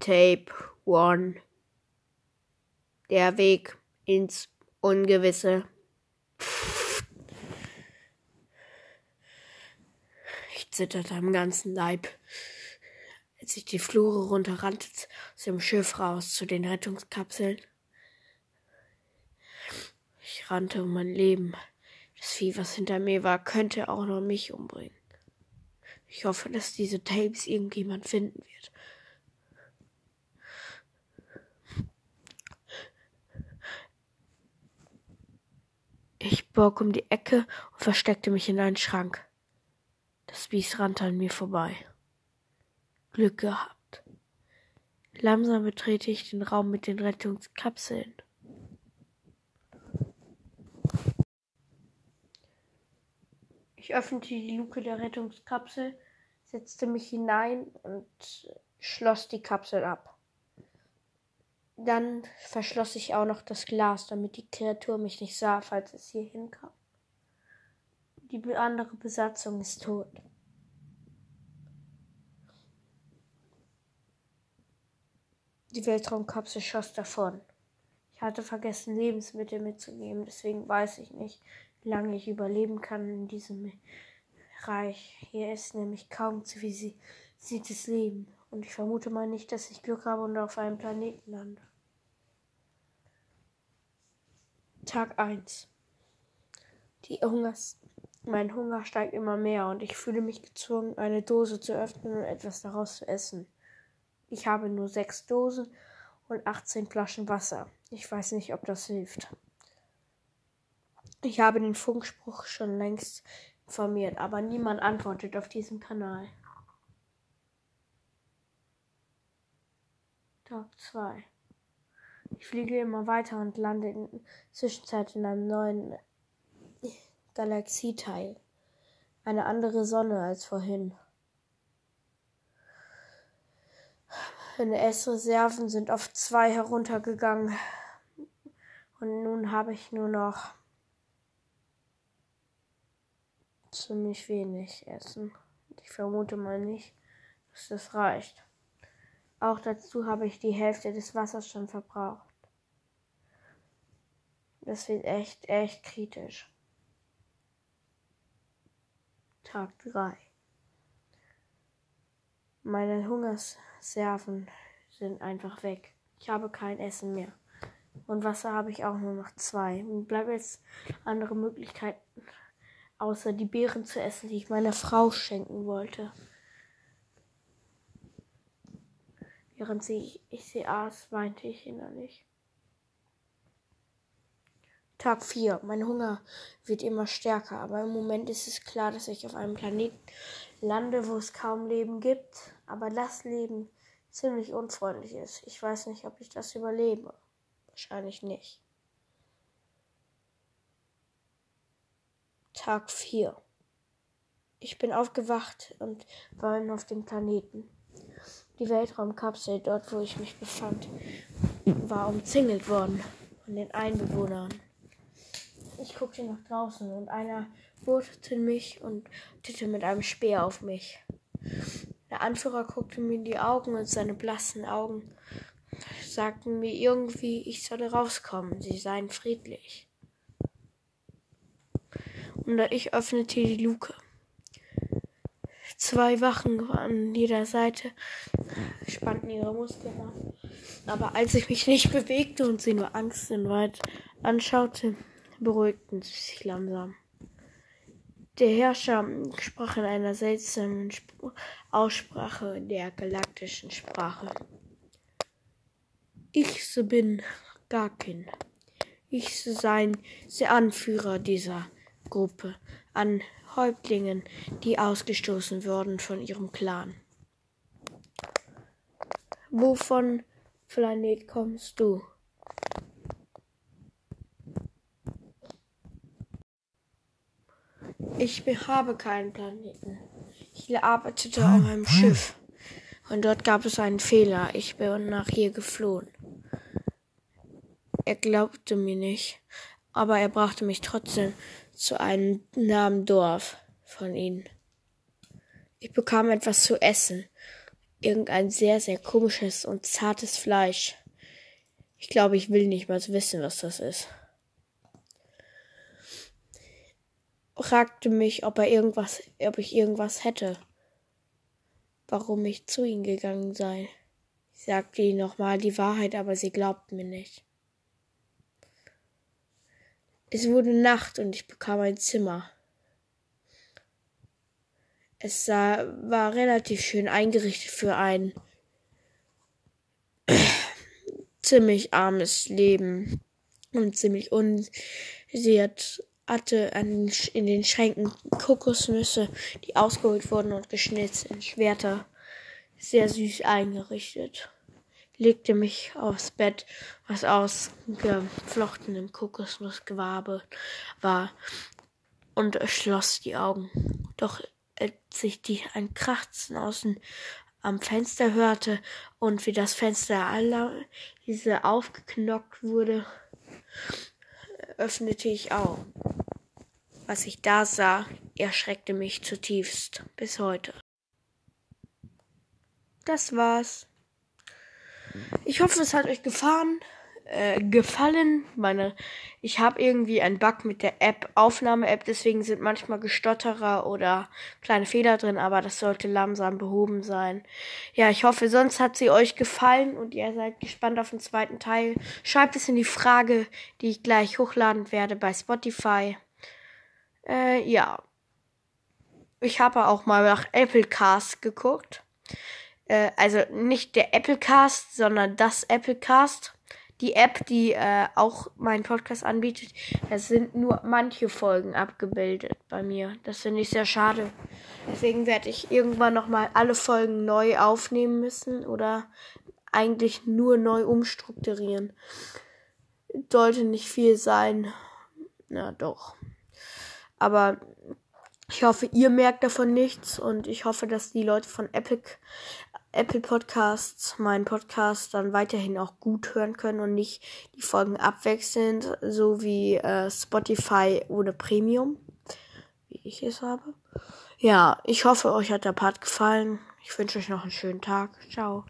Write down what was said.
Tape One. Der Weg ins Ungewisse. Ich zitterte am ganzen Leib, als ich die Flure runterrannte aus dem Schiff raus zu den Rettungskapseln. Ich rannte um mein Leben. Das Vieh, was hinter mir war, könnte auch noch mich umbringen. Ich hoffe, dass diese Tapes irgendjemand finden wird. Ich bog um die Ecke und versteckte mich in einen Schrank. Das Biest rannte an mir vorbei. Glück gehabt. Langsam betrete ich den Raum mit den Rettungskapseln. Ich öffnete die Luke der Rettungskapsel, setzte mich hinein und schloss die Kapsel ab. Dann verschloss ich auch noch das Glas, damit die Kreatur mich nicht sah, falls es hier hinkam. Die andere Besatzung ist tot. Die Weltraumkapsel schoss davon. Ich hatte vergessen, Lebensmittel mitzunehmen, deswegen weiß ich nicht, wie lange ich überleben kann in diesem Reich. Hier ist nämlich kaum zivilisiertes Leben. Und ich vermute mal nicht, dass ich Glück habe und auf einem Planeten lande. Tag 1. Die Hungers mein Hunger steigt immer mehr und ich fühle mich gezwungen, eine Dose zu öffnen und etwas daraus zu essen. Ich habe nur sechs Dosen und 18 Flaschen Wasser. Ich weiß nicht, ob das hilft. Ich habe den Funkspruch schon längst informiert, aber niemand antwortet auf diesem Kanal. Tag 2. Ich fliege immer weiter und lande in der Zwischenzeit in einem neuen Galaxieteil. Eine andere Sonne als vorhin. Meine Essreserven sind auf zwei heruntergegangen. Und nun habe ich nur noch ziemlich wenig Essen. Ich vermute mal nicht, dass das reicht. Auch dazu habe ich die Hälfte des Wassers schon verbraucht. Das wird echt, echt kritisch. Tag 3. Meine Hungersserven sind einfach weg. Ich habe kein Essen mehr. Und Wasser habe ich auch nur noch zwei. Und bleibt jetzt andere Möglichkeiten, außer die Beeren zu essen, die ich meiner Frau schenken wollte. Während sie, ich sie aß, weinte ich innerlich. Tag 4. Mein Hunger wird immer stärker, aber im Moment ist es klar, dass ich auf einem Planeten lande, wo es kaum Leben gibt, aber das Leben ziemlich unfreundlich ist. Ich weiß nicht, ob ich das überlebe. Wahrscheinlich nicht. Tag 4. Ich bin aufgewacht und war auf dem Planeten. Die Weltraumkapsel, dort wo ich mich befand, war umzingelt worden von den Einbewohnern. Ich guckte nach draußen und einer wurdelte mich und tippte mit einem Speer auf mich. Der Anführer guckte mir in die Augen und seine blassen Augen sagten mir irgendwie, ich solle rauskommen, sie seien friedlich. Und ich öffnete die Luke. Zwei Wachen an jeder Seite spannten ihre Muskeln an. Aber als ich mich nicht bewegte und sie nur Angst in weit anschaute, beruhigten sie sich langsam. Der Herrscher sprach in einer seltsamen Aussprache der galaktischen Sprache. Ich bin Garkin. Ich sein der Anführer dieser Gruppe an Häuptlingen, die ausgestoßen wurden von ihrem Clan. Wovon Planet kommst du? Ich habe keinen Planeten. Ich arbeitete auf einem Schiff. Und dort gab es einen Fehler. Ich bin nach hier geflohen. Er glaubte mir nicht, aber er brachte mich trotzdem zu einem nahen Dorf von ihnen. Ich bekam etwas zu essen. irgendein sehr, sehr komisches und zartes Fleisch. Ich glaube, ich will nicht mal wissen, was das ist. Fragte mich, ob er irgendwas, ob ich irgendwas hätte. Warum ich zu ihm gegangen sei. Ich sagte ihnen nochmal die Wahrheit, aber sie glaubten mir nicht. Es wurde Nacht und ich bekam ein Zimmer. Es sah, war relativ schön eingerichtet für ein ziemlich armes Leben und ziemlich unsiert hatte an, in den Schränken Kokosnüsse, die ausgeholt wurden und geschnitzt in Schwerter, sehr süß eingerichtet. Legte mich aufs Bett, was aus geflochtenem Kokosnussgewabe war, und schloss die Augen. Doch als ich die ein Kratzen außen am Fenster hörte und wie das Fenster aller diese aufgeknockt wurde, öffnete ich Augen. Was ich da sah, erschreckte mich zutiefst bis heute. Das war's. Ich hoffe, es hat euch gefallen. Äh, gefallen. Meine, ich habe irgendwie einen Bug mit der App, Aufnahme-App, deswegen sind manchmal Gestotterer oder kleine Fehler drin, aber das sollte langsam behoben sein. Ja, ich hoffe, sonst hat sie euch gefallen und ihr seid gespannt auf den zweiten Teil. Schreibt es in die Frage, die ich gleich hochladen werde bei Spotify. Äh, ja. Ich habe auch mal nach Apple Cast geguckt. Äh, also nicht der Apple Cast, sondern das Apple Cast die App, die äh, auch meinen Podcast anbietet, da sind nur manche Folgen abgebildet bei mir. Das finde ich sehr schade. Deswegen werde ich irgendwann nochmal alle Folgen neu aufnehmen müssen oder eigentlich nur neu umstrukturieren. Sollte nicht viel sein. Na doch. Aber ich hoffe, ihr merkt davon nichts und ich hoffe, dass die Leute von Epic Apple Podcasts meinen Podcast dann weiterhin auch gut hören können und nicht die Folgen abwechselnd, so wie äh, Spotify ohne Premium, wie ich es habe. Ja, ich hoffe, euch hat der Part gefallen. Ich wünsche euch noch einen schönen Tag. Ciao.